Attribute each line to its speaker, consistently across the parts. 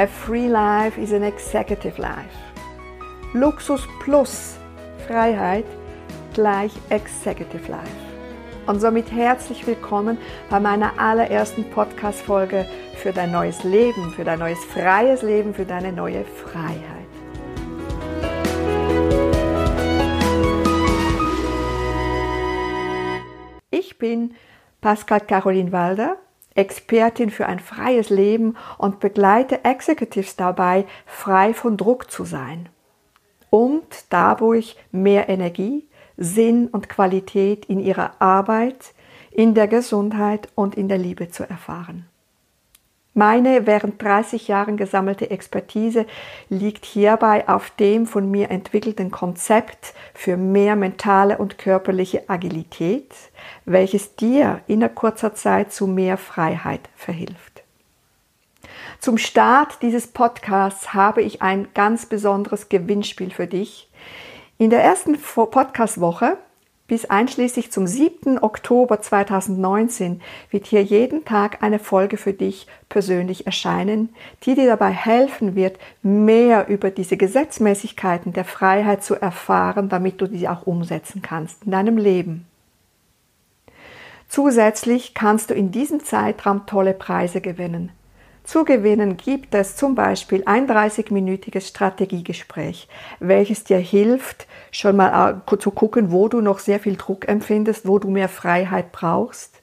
Speaker 1: A free life is an executive life. Luxus plus Freiheit gleich executive life. Und somit herzlich willkommen bei meiner allerersten Podcast-Folge für dein neues Leben, für dein neues freies Leben, für deine neue Freiheit. Ich bin Pascal Caroline Walder, Expertin für ein freies Leben und begleite Executives dabei, frei von Druck zu sein und dadurch mehr Energie, Sinn und Qualität in ihrer Arbeit, in der Gesundheit und in der Liebe zu erfahren. Meine während 30 Jahren gesammelte Expertise liegt hierbei auf dem von mir entwickelten Konzept für mehr mentale und körperliche Agilität, welches dir in kurzer Zeit zu mehr Freiheit verhilft. Zum Start dieses Podcasts habe ich ein ganz besonderes Gewinnspiel für dich. In der ersten Podcastwoche bis einschließlich zum 7. Oktober 2019 wird hier jeden Tag eine Folge für dich persönlich erscheinen, die dir dabei helfen wird, mehr über diese Gesetzmäßigkeiten der Freiheit zu erfahren, damit du sie auch umsetzen kannst in deinem Leben. Zusätzlich kannst du in diesem Zeitraum tolle Preise gewinnen. Zu gewinnen gibt es zum Beispiel ein 30-minütiges Strategiegespräch, welches dir hilft, schon mal zu gucken, wo du noch sehr viel Druck empfindest, wo du mehr Freiheit brauchst.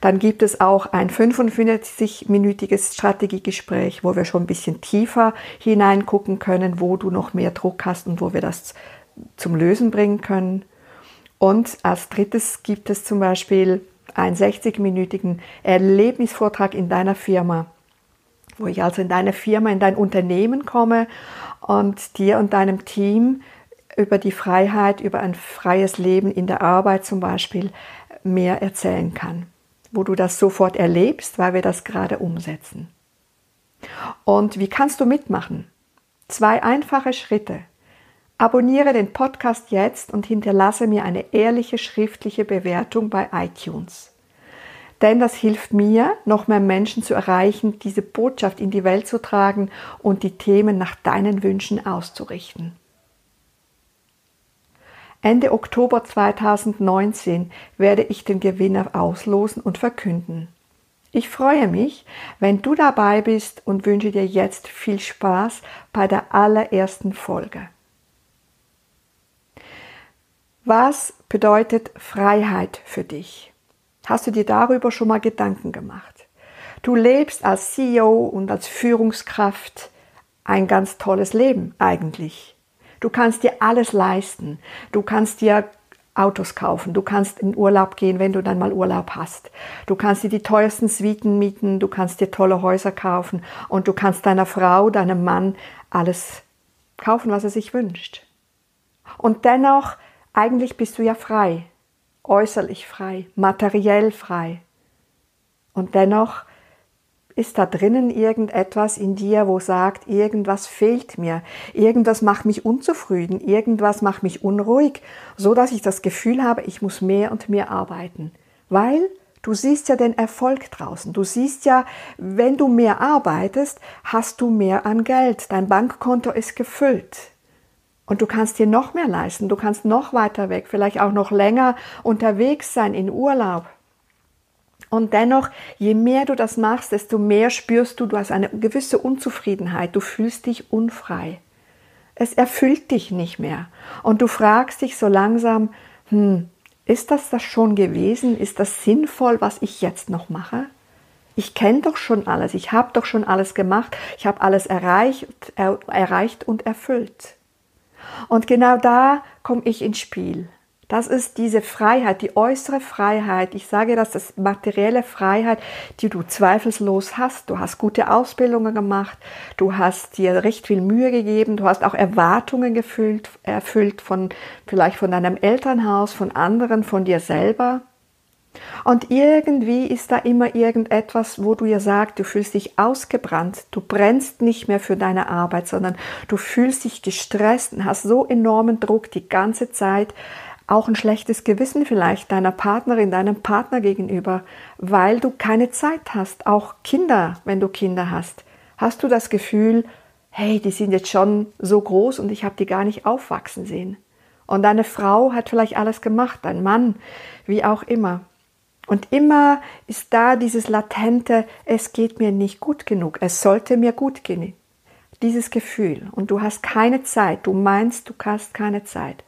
Speaker 1: Dann gibt es auch ein 45-minütiges Strategiegespräch, wo wir schon ein bisschen tiefer hineingucken können, wo du noch mehr Druck hast und wo wir das zum Lösen bringen können. Und als drittes gibt es zum Beispiel einen 60-minütigen Erlebnisvortrag in deiner Firma, wo ich also in deine Firma, in dein Unternehmen komme und dir und deinem Team über die Freiheit, über ein freies Leben in der Arbeit zum Beispiel mehr erzählen kann, wo du das sofort erlebst, weil wir das gerade umsetzen. Und wie kannst du mitmachen? Zwei einfache Schritte. Abonniere den Podcast jetzt und hinterlasse mir eine ehrliche schriftliche Bewertung bei iTunes denn das hilft mir, noch mehr Menschen zu erreichen, diese Botschaft in die Welt zu tragen und die Themen nach deinen Wünschen auszurichten. Ende Oktober 2019 werde ich den Gewinner auslosen und verkünden. Ich freue mich, wenn du dabei bist und wünsche dir jetzt viel Spaß bei der allerersten Folge. Was bedeutet Freiheit für dich? Hast du dir darüber schon mal Gedanken gemacht? Du lebst als CEO und als Führungskraft ein ganz tolles Leben eigentlich. Du kannst dir alles leisten. Du kannst dir Autos kaufen. Du kannst in Urlaub gehen, wenn du dann mal Urlaub hast. Du kannst dir die teuersten Suiten mieten. Du kannst dir tolle Häuser kaufen. Und du kannst deiner Frau, deinem Mann alles kaufen, was er sich wünscht. Und dennoch, eigentlich bist du ja frei äußerlich frei, materiell frei. Und dennoch ist da drinnen irgendetwas in dir, wo sagt, irgendwas fehlt mir, irgendwas macht mich unzufrieden, irgendwas macht mich unruhig, so dass ich das Gefühl habe, ich muss mehr und mehr arbeiten, weil du siehst ja den Erfolg draußen. Du siehst ja, wenn du mehr arbeitest, hast du mehr an Geld, dein Bankkonto ist gefüllt. Und du kannst dir noch mehr leisten, du kannst noch weiter weg, vielleicht auch noch länger unterwegs sein in Urlaub. Und dennoch, je mehr du das machst, desto mehr spürst du, du hast eine gewisse Unzufriedenheit, du fühlst dich unfrei. Es erfüllt dich nicht mehr. Und du fragst dich so langsam, hm, ist das das schon gewesen? Ist das sinnvoll, was ich jetzt noch mache? Ich kenne doch schon alles, ich habe doch schon alles gemacht, ich habe alles erreicht, er, erreicht und erfüllt. Und genau da komme ich ins Spiel. Das ist diese Freiheit, die äußere Freiheit. Ich sage das, das materielle Freiheit, die du zweifellos hast. Du hast gute Ausbildungen gemacht, du hast dir recht viel Mühe gegeben, du hast auch Erwartungen gefüllt, erfüllt von vielleicht von deinem Elternhaus, von anderen, von dir selber. Und irgendwie ist da immer irgendetwas, wo du ihr sagst, du fühlst dich ausgebrannt, du brennst nicht mehr für deine Arbeit, sondern du fühlst dich gestresst und hast so enormen Druck die ganze Zeit, auch ein schlechtes Gewissen vielleicht deiner Partnerin, deinem Partner gegenüber, weil du keine Zeit hast, auch Kinder, wenn du Kinder hast, Hast du das Gefühl, hey, die sind jetzt schon so groß und ich habe die gar nicht aufwachsen sehen? Und deine Frau hat vielleicht alles gemacht, dein Mann, wie auch immer. Und immer ist da dieses latente, es geht mir nicht gut genug, es sollte mir gut gehen. Dieses Gefühl. Und du hast keine Zeit, du meinst, du hast keine Zeit,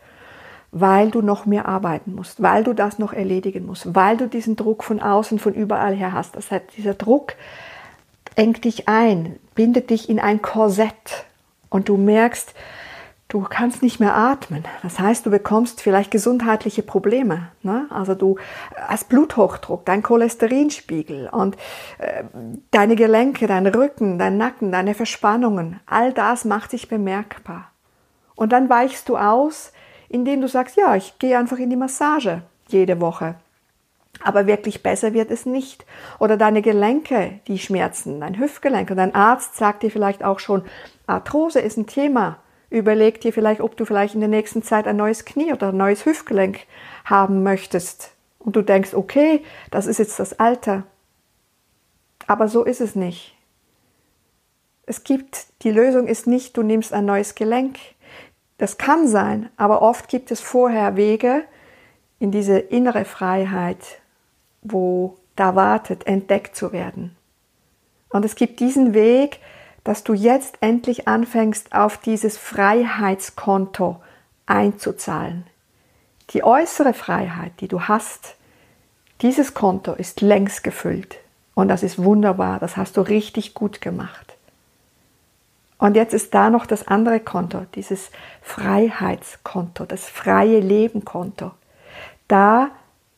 Speaker 1: weil du noch mehr arbeiten musst, weil du das noch erledigen musst, weil du diesen Druck von außen, von überall her hast. Das heißt, dieser Druck engt dich ein, bindet dich in ein Korsett und du merkst, du kannst nicht mehr atmen. Das heißt, du bekommst vielleicht gesundheitliche Probleme. Ne? Also du hast Bluthochdruck, dein Cholesterinspiegel und äh, deine Gelenke, dein Rücken, dein Nacken, deine Verspannungen, all das macht sich bemerkbar. Und dann weichst du aus, indem du sagst, ja, ich gehe einfach in die Massage jede Woche. Aber wirklich besser wird es nicht. Oder deine Gelenke, die schmerzen, dein Hüftgelenk. Und dein Arzt sagt dir vielleicht auch schon, Arthrose ist ein Thema Überleg dir vielleicht, ob du vielleicht in der nächsten Zeit ein neues Knie oder ein neues Hüftgelenk haben möchtest. Und du denkst, okay, das ist jetzt das Alter. Aber so ist es nicht. Es gibt, die Lösung ist nicht, du nimmst ein neues Gelenk. Das kann sein, aber oft gibt es vorher Wege in diese innere Freiheit, wo da wartet, entdeckt zu werden. Und es gibt diesen Weg, dass du jetzt endlich anfängst, auf dieses Freiheitskonto einzuzahlen. Die äußere Freiheit, die du hast, dieses Konto ist längst gefüllt. Und das ist wunderbar, das hast du richtig gut gemacht. Und jetzt ist da noch das andere Konto, dieses Freiheitskonto, das freie Leben-Konto. Da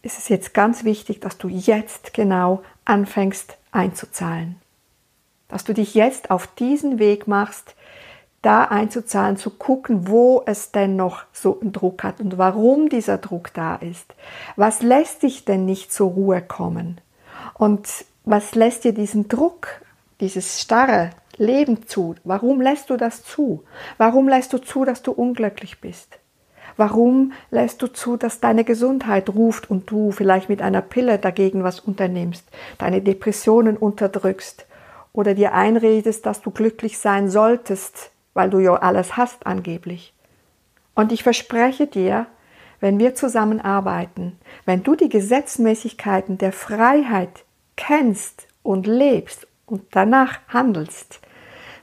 Speaker 1: ist es jetzt ganz wichtig, dass du jetzt genau anfängst einzuzahlen dass du dich jetzt auf diesen Weg machst, da einzuzahlen, zu gucken, wo es denn noch so einen Druck hat und warum dieser Druck da ist. Was lässt dich denn nicht zur Ruhe kommen? Und was lässt dir diesen Druck, dieses starre Leben zu? Warum lässt du das zu? Warum lässt du zu, dass du unglücklich bist? Warum lässt du zu, dass deine Gesundheit ruft und du vielleicht mit einer Pille dagegen was unternimmst, deine Depressionen unterdrückst, oder dir einredest, dass du glücklich sein solltest, weil du ja alles hast angeblich. Und ich verspreche dir, wenn wir zusammenarbeiten, wenn du die Gesetzmäßigkeiten der Freiheit kennst und lebst und danach handelst,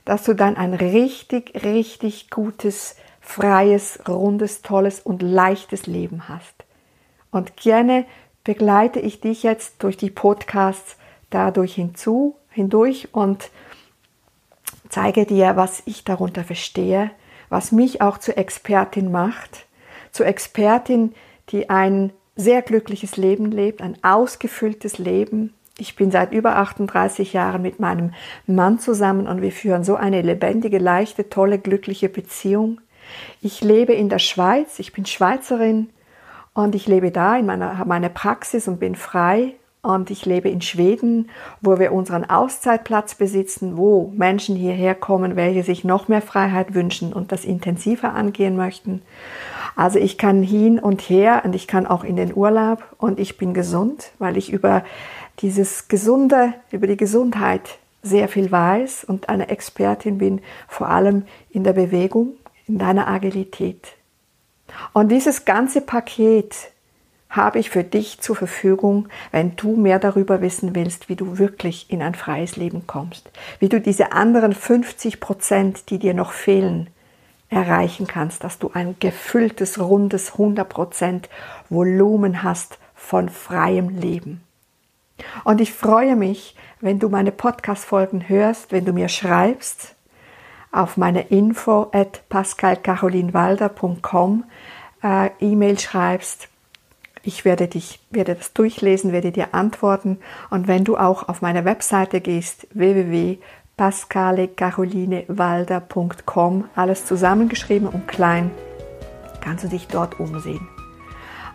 Speaker 1: dass du dann ein richtig, richtig gutes, freies, rundes, tolles und leichtes Leben hast. Und gerne begleite ich dich jetzt durch die Podcasts dadurch hinzu, hindurch und zeige dir, was ich darunter verstehe, was mich auch zur Expertin macht, zur Expertin, die ein sehr glückliches Leben lebt, ein ausgefülltes Leben. Ich bin seit über 38 Jahren mit meinem Mann zusammen und wir führen so eine lebendige, leichte, tolle, glückliche Beziehung. Ich lebe in der Schweiz, ich bin Schweizerin und ich lebe da in meiner, meiner Praxis und bin frei und ich lebe in Schweden, wo wir unseren Auszeitplatz besitzen, wo Menschen hierher kommen, welche sich noch mehr Freiheit wünschen und das intensiver angehen möchten. Also ich kann hin und her und ich kann auch in den Urlaub und ich bin gesund, weil ich über dieses Gesunde, über die Gesundheit sehr viel weiß und eine Expertin bin, vor allem in der Bewegung, in deiner Agilität. Und dieses ganze Paket habe ich für dich zur Verfügung, wenn du mehr darüber wissen willst, wie du wirklich in ein freies Leben kommst, wie du diese anderen 50 Prozent, die dir noch fehlen, erreichen kannst, dass du ein gefülltes, rundes 100 Prozent Volumen hast von freiem Leben. Und ich freue mich, wenn du meine Podcast-Folgen hörst, wenn du mir schreibst auf meine info at pascalcarolinwalder.com äh, E-Mail schreibst, ich werde dich, werde das durchlesen, werde dir antworten. Und wenn du auch auf meine Webseite gehst, www.pascalecarolinewalder.com, alles zusammengeschrieben und klein, kannst du dich dort umsehen.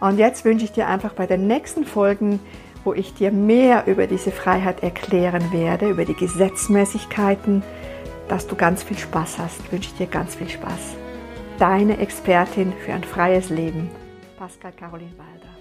Speaker 1: Und jetzt wünsche ich dir einfach bei den nächsten Folgen, wo ich dir mehr über diese Freiheit erklären werde, über die Gesetzmäßigkeiten, dass du ganz viel Spaß hast. Wünsche ich dir ganz viel Spaß. Deine Expertin für ein freies Leben, Pascal Caroline Walder.